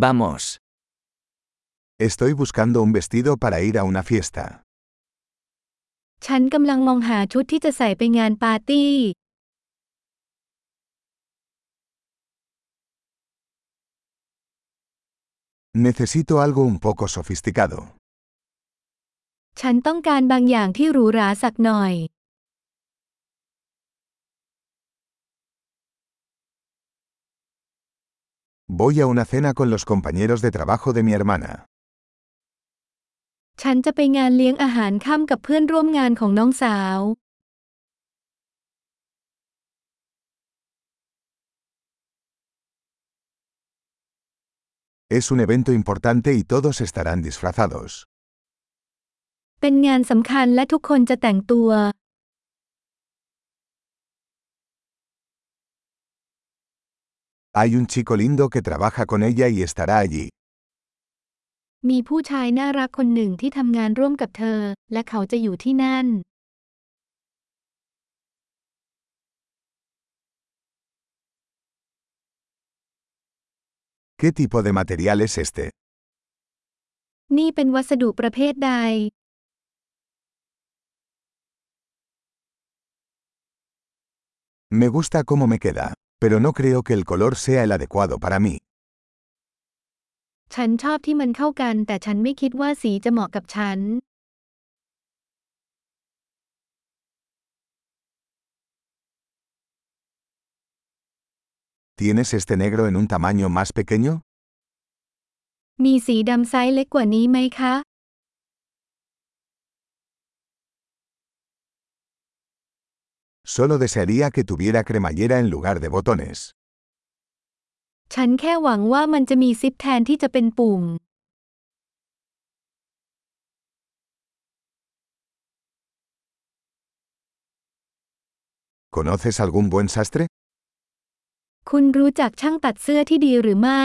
Vamos. Estoy buscando un vestido para ir a una fiesta. ฉันกำลังมองหาชุดที่จะใส่ไปงานปาร์ตี้ Necesito algo un poco sofisticado. ฉันต้องการบางอย่างที่หรูหราสักหน่อย Voy a una cena con los compañeros de trabajo de mi hermana. ฉันจะไปงานเลี้ยงอาหารค่ำกับเพื่อนร่วมงานของน้องสาว Es un evento importante y todos estarán disfrazados. เป็นงานสำคัญและทุกคนจะแต่งตัว Hay un chico lindo que trabaja con ella y estará allí. มีผู้ชายน่ารักคนหนึ่งที่ทำงานร่วมกับเธอ และเขาจะอยู่ที่นั่น ¿Qué tipo de material es este? นี่เป็นวัสดุประเภทใด Me gusta cómo me queda, pero no creo que el color sea el adecuado para mí. ฉันชอบที่มันเข้ากัน แต่ฉันไม่คิดว่าสีจะเหมาะกับฉัน ¿Tienes este negro en un tamaño más pequeño? มีสีดำไซส์เล็กกว่านี้ไหมคะ Solo desearía que tuviera cremallera en lugar de botones. ฉันแค่หวังว่ามันจะมีซิปแทนที่จะเป็นปุ่ม ¿Conoces algún buen sastre? คุณรู้จักช่างตัดเสื้อที่ดีหรือไม่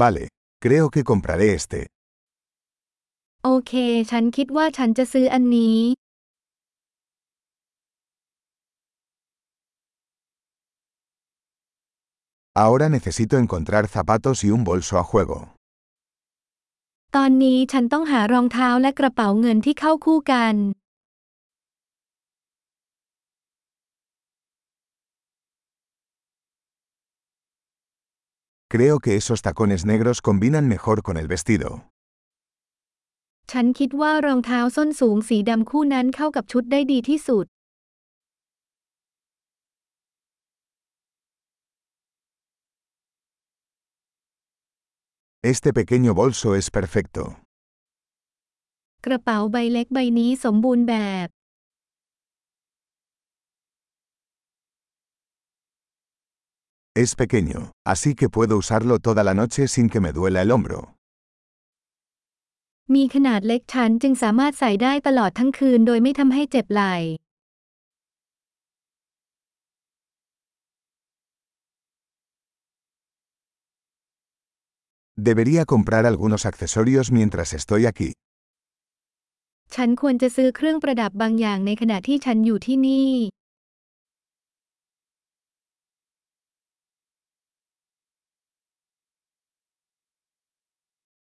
Vale, creo que compraré este. โอเค ฉันคิดว่าฉันจะซื้ออันนี้ Ahora necesito encontrar zapatos y un bolso a juego. ตอนนี้ฉันต้องหารองเท้าและกระเป๋าเงินที่เข้าคู่กัน Creo que esos tacones negros combinan mejor con el vestido. ฉันคิดว่ารองเท้าส้นสูงสีดำคู่นั้นเข้ากับชุดได้ดีที่สุด Este pequeño bolso es perfecto. กระเป๋าใบเล็กใบนี้สมบูรณ์แบบ Es pequeño, así que puedo usarlo toda la noche sin que me duela el hombro. มีขนาดเล็กฉันจึงสามารถใส่ได้ตลอดทั้งคืนโดยไม่ทำให้เจ็บไหล่ Debería comprar algunos accesorios mientras estoy aquí. ฉันควรจะซื้อเครื่องประดับบางอย่างในขณะที่ฉันอยู่ที่นี่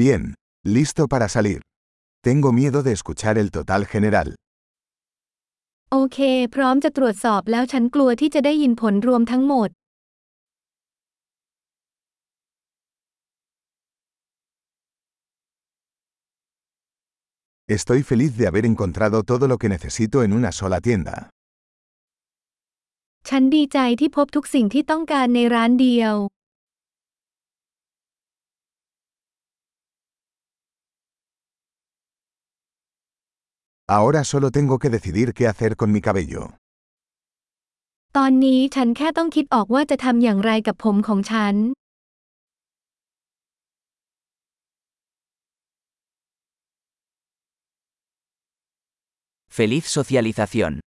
Bien, listo para salir. Tengo miedo de escuchar el total general. โอเค พร้อมจะตรวจสอบแล้วฉันกลัวที่จะได้ยินผลรวมทั้งหมด Estoy feliz de haber encontrado todo lo que necesito en una sola tienda. ฉันดีใจที่พบทุกสิ่งที่ต้องการในร้านเดียว Ahora solo tengo que decidir qué hacer con mi cabello. ตอนนี้ฉันแค่ต้องคิดออกว่าจะทำอย่างไรกับผมของฉัน Feliz socialización.